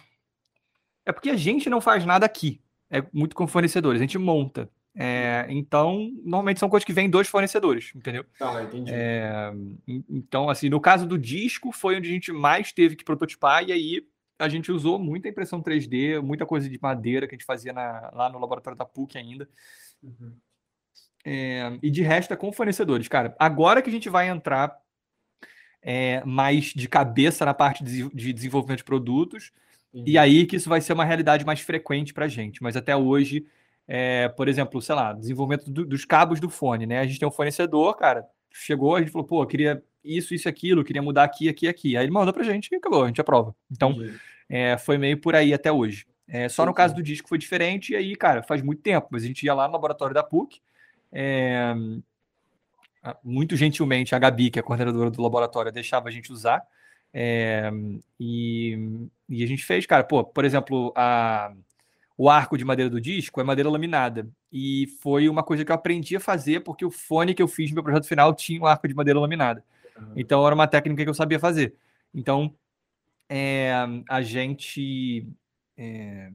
É porque a gente não faz nada aqui. É muito com fornecedores, a gente monta. É, então, normalmente são coisas que vêm dos fornecedores, entendeu? Tá, entendi. É, então, assim, no caso do disco, foi onde a gente mais teve que prototipar, e aí a gente usou muita impressão 3D, muita coisa de madeira que a gente fazia na, lá no laboratório da PUC ainda. Uhum. É, e de resto é com fornecedores. Cara, agora que a gente vai entrar é, mais de cabeça na parte de, de desenvolvimento de produtos, uhum. e aí que isso vai ser uma realidade mais frequente para a gente. Mas até hoje é, por exemplo, sei lá, desenvolvimento do, dos cabos do fone, né? A gente tem um fornecedor, cara, chegou, a gente falou, pô, queria isso, isso, aquilo, queria mudar aqui, aqui, aqui. Aí ele mandou pra gente e acabou, a gente aprova. Então, é, foi meio por aí até hoje. É, só no caso do disco foi diferente, e aí, cara, faz muito tempo, mas a gente ia lá no laboratório da PUC, é, muito gentilmente a Gabi, que é a coordenadora do laboratório, deixava a gente usar, é, e, e a gente fez, cara, pô, por exemplo, a o arco de madeira do disco é madeira laminada. E foi uma coisa que eu aprendi a fazer porque o fone que eu fiz no meu projeto final tinha um arco de madeira laminada. Então era uma técnica que eu sabia fazer. Então é, a gente é,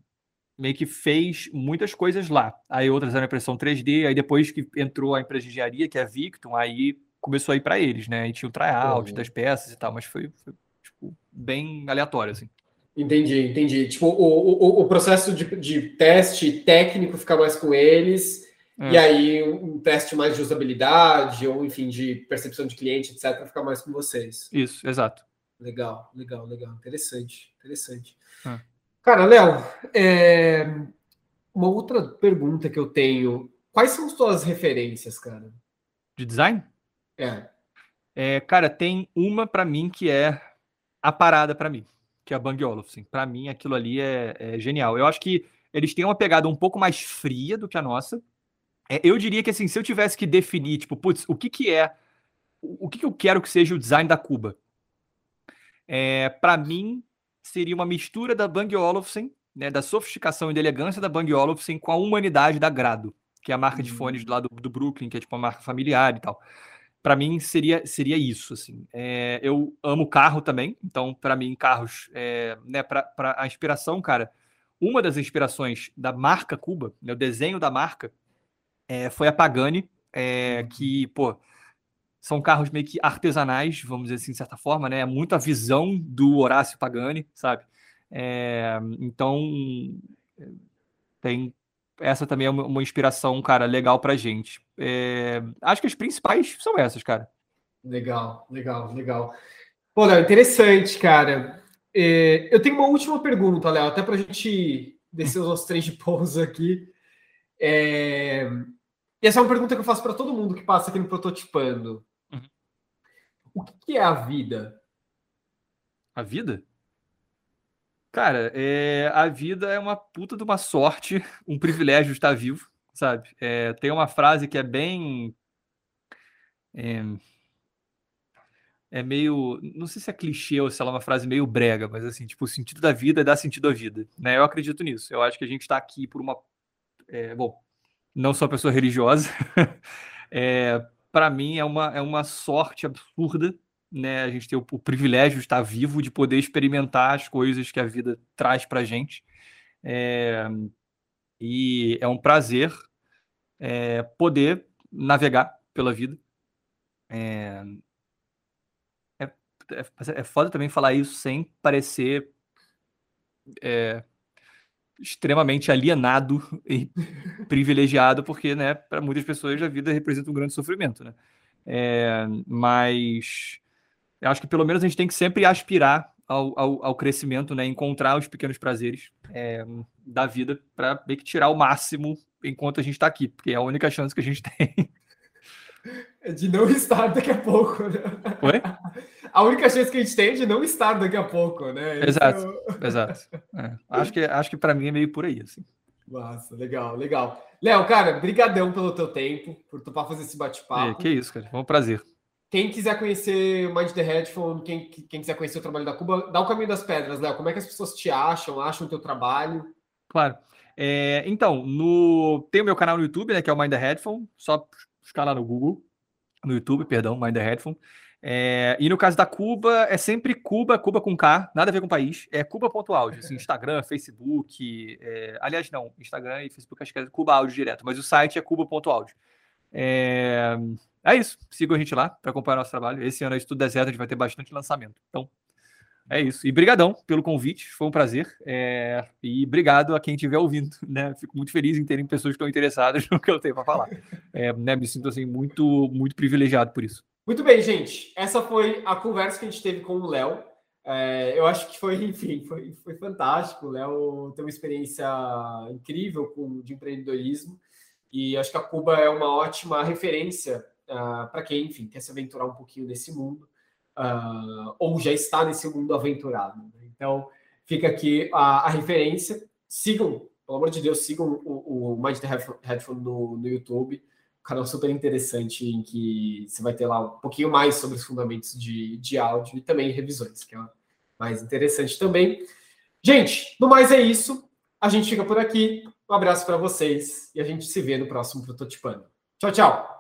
meio que fez muitas coisas lá. Aí outras eram impressão 3D. Aí depois que entrou a empresa de engenharia, que é a Victon, aí começou a ir para eles, né? Aí tinha o tryout uhum. das peças e tal, mas foi, foi tipo, bem aleatório, assim. Entendi, entendi. Tipo, o, o, o processo de, de teste técnico fica mais com eles, é. e aí um teste mais de usabilidade, ou enfim, de percepção de cliente, etc., fica mais com vocês. Isso, exato. Legal, legal, legal. Interessante, interessante. É. Cara, Léo, é... uma outra pergunta que eu tenho. Quais são as tuas referências, cara? De design? É. é cara, tem uma para mim que é a parada para mim que é a Bang Olufsen. Para mim, aquilo ali é, é, genial. Eu acho que eles têm uma pegada um pouco mais fria do que a nossa. É, eu diria que, assim, se eu tivesse que definir, tipo, putz, o que que é, o, o que que eu quero que seja o design da Cuba? É, Para mim, seria uma mistura da Bang Olufsen, né, da sofisticação e da elegância da Bang Olufsen com a humanidade da Grado, que é a marca de fones do lado do Brooklyn, que é tipo uma marca familiar e tal. Para mim seria seria isso assim. É, eu amo carro também então para mim carros é, né para a inspiração cara uma das inspirações da marca Cuba né, o desenho da marca é, foi a Pagani é, uhum. que pô são carros meio que artesanais vamos dizer assim de certa forma né muito a visão do Horácio Pagani sabe é, então tem essa também é uma, uma inspiração, cara, legal pra gente. É, acho que as principais são essas, cara. Legal, legal, legal. Pô, Léo, interessante, cara. É, eu tenho uma última pergunta, Léo, até pra gente descer os nossos três de pouso aqui. É... E essa é uma pergunta que eu faço para todo mundo que passa aqui no Prototipando. Uhum. O que é a vida? A vida? Cara, é, a vida é uma puta de uma sorte, um privilégio estar vivo, sabe? É, tem uma frase que é bem. É, é, meio. Não sei se é clichê ou se ela é uma frase meio brega, mas assim, tipo, o sentido da vida é dar sentido à vida. Né? Eu acredito nisso. Eu acho que a gente está aqui por uma. É, bom, não sou uma pessoa religiosa. é, para mim é uma, é uma sorte absurda né? A gente tem o, o, privilégio de estar vivo, de poder experimentar as coisas que a vida traz para a gente. É, e é um prazer é, poder navegar pela vida. É, é, é, é foda também falar isso sem parecer é, extremamente alienado e privilegiado, porque, né, para muitas pessoas a vida representa um grande sofrimento, né? É, mas eu acho que pelo menos a gente tem que sempre aspirar ao, ao, ao crescimento, né? Encontrar os pequenos prazeres é, da vida para meio que tirar o máximo enquanto a gente está aqui, porque é a única chance que a gente tem. É de não estar daqui a pouco, né? Oi? A única chance que a gente tem é de não estar daqui a pouco, né? Exato, é exato. É. Acho que, acho que para mim é meio por aí, assim. Massa, legal, legal. Léo, cara, brigadão pelo teu tempo, por topar fazer esse bate-papo. É, que isso, cara. Foi um prazer. Quem quiser conhecer o Mind the Headphone, quem, quem quiser conhecer o trabalho da Cuba, dá o caminho das pedras, Léo. Como é que as pessoas te acham, acham o teu trabalho? Claro. É, então, no, tem o meu canal no YouTube, né, que é o Mind the Headphone, só buscar lá no Google. No YouTube, perdão, Mind the Headphone. É, e no caso da Cuba, é sempre Cuba, Cuba com K, nada a ver com país, é cuba.audio, assim, Instagram, Facebook, é, aliás, não, Instagram e Facebook acho que é Cuba Áudio direto, mas o site é cuba.audio. É, é isso, sigam a gente lá para acompanhar nosso trabalho. Esse ano, se tudo der certo, a gente vai ter bastante lançamento. Então, é isso. E brigadão pelo convite, foi um prazer. É... E obrigado a quem estiver ouvindo, né? Fico muito feliz em terem pessoas que estão interessadas no que eu tenho para falar. É, né? Me sinto assim muito, muito privilegiado por isso. Muito bem, gente. Essa foi a conversa que a gente teve com o Léo. É, eu acho que foi, enfim, foi, foi fantástico. O Léo tem uma experiência incrível com, de empreendedorismo e acho que a Cuba é uma ótima referência uh, ah, para quem, enfim, quer se aventurar um pouquinho nesse mundo uh, ou já está nesse mundo aventurado. Né? Então, fica aqui a, a, referência. Sigam, pelo amor de Deus, sigam o, o Mind the Headphone no, no YouTube. Um canal super interessante em que você vai ter lá um pouquinho mais sobre os fundamentos de, de áudio e também revisões, que é mais interessante também. Gente, no mais é isso. A gente fica por aqui. Um abraço para vocês e a gente se vê no próximo Prototipando. Tchau, tchau!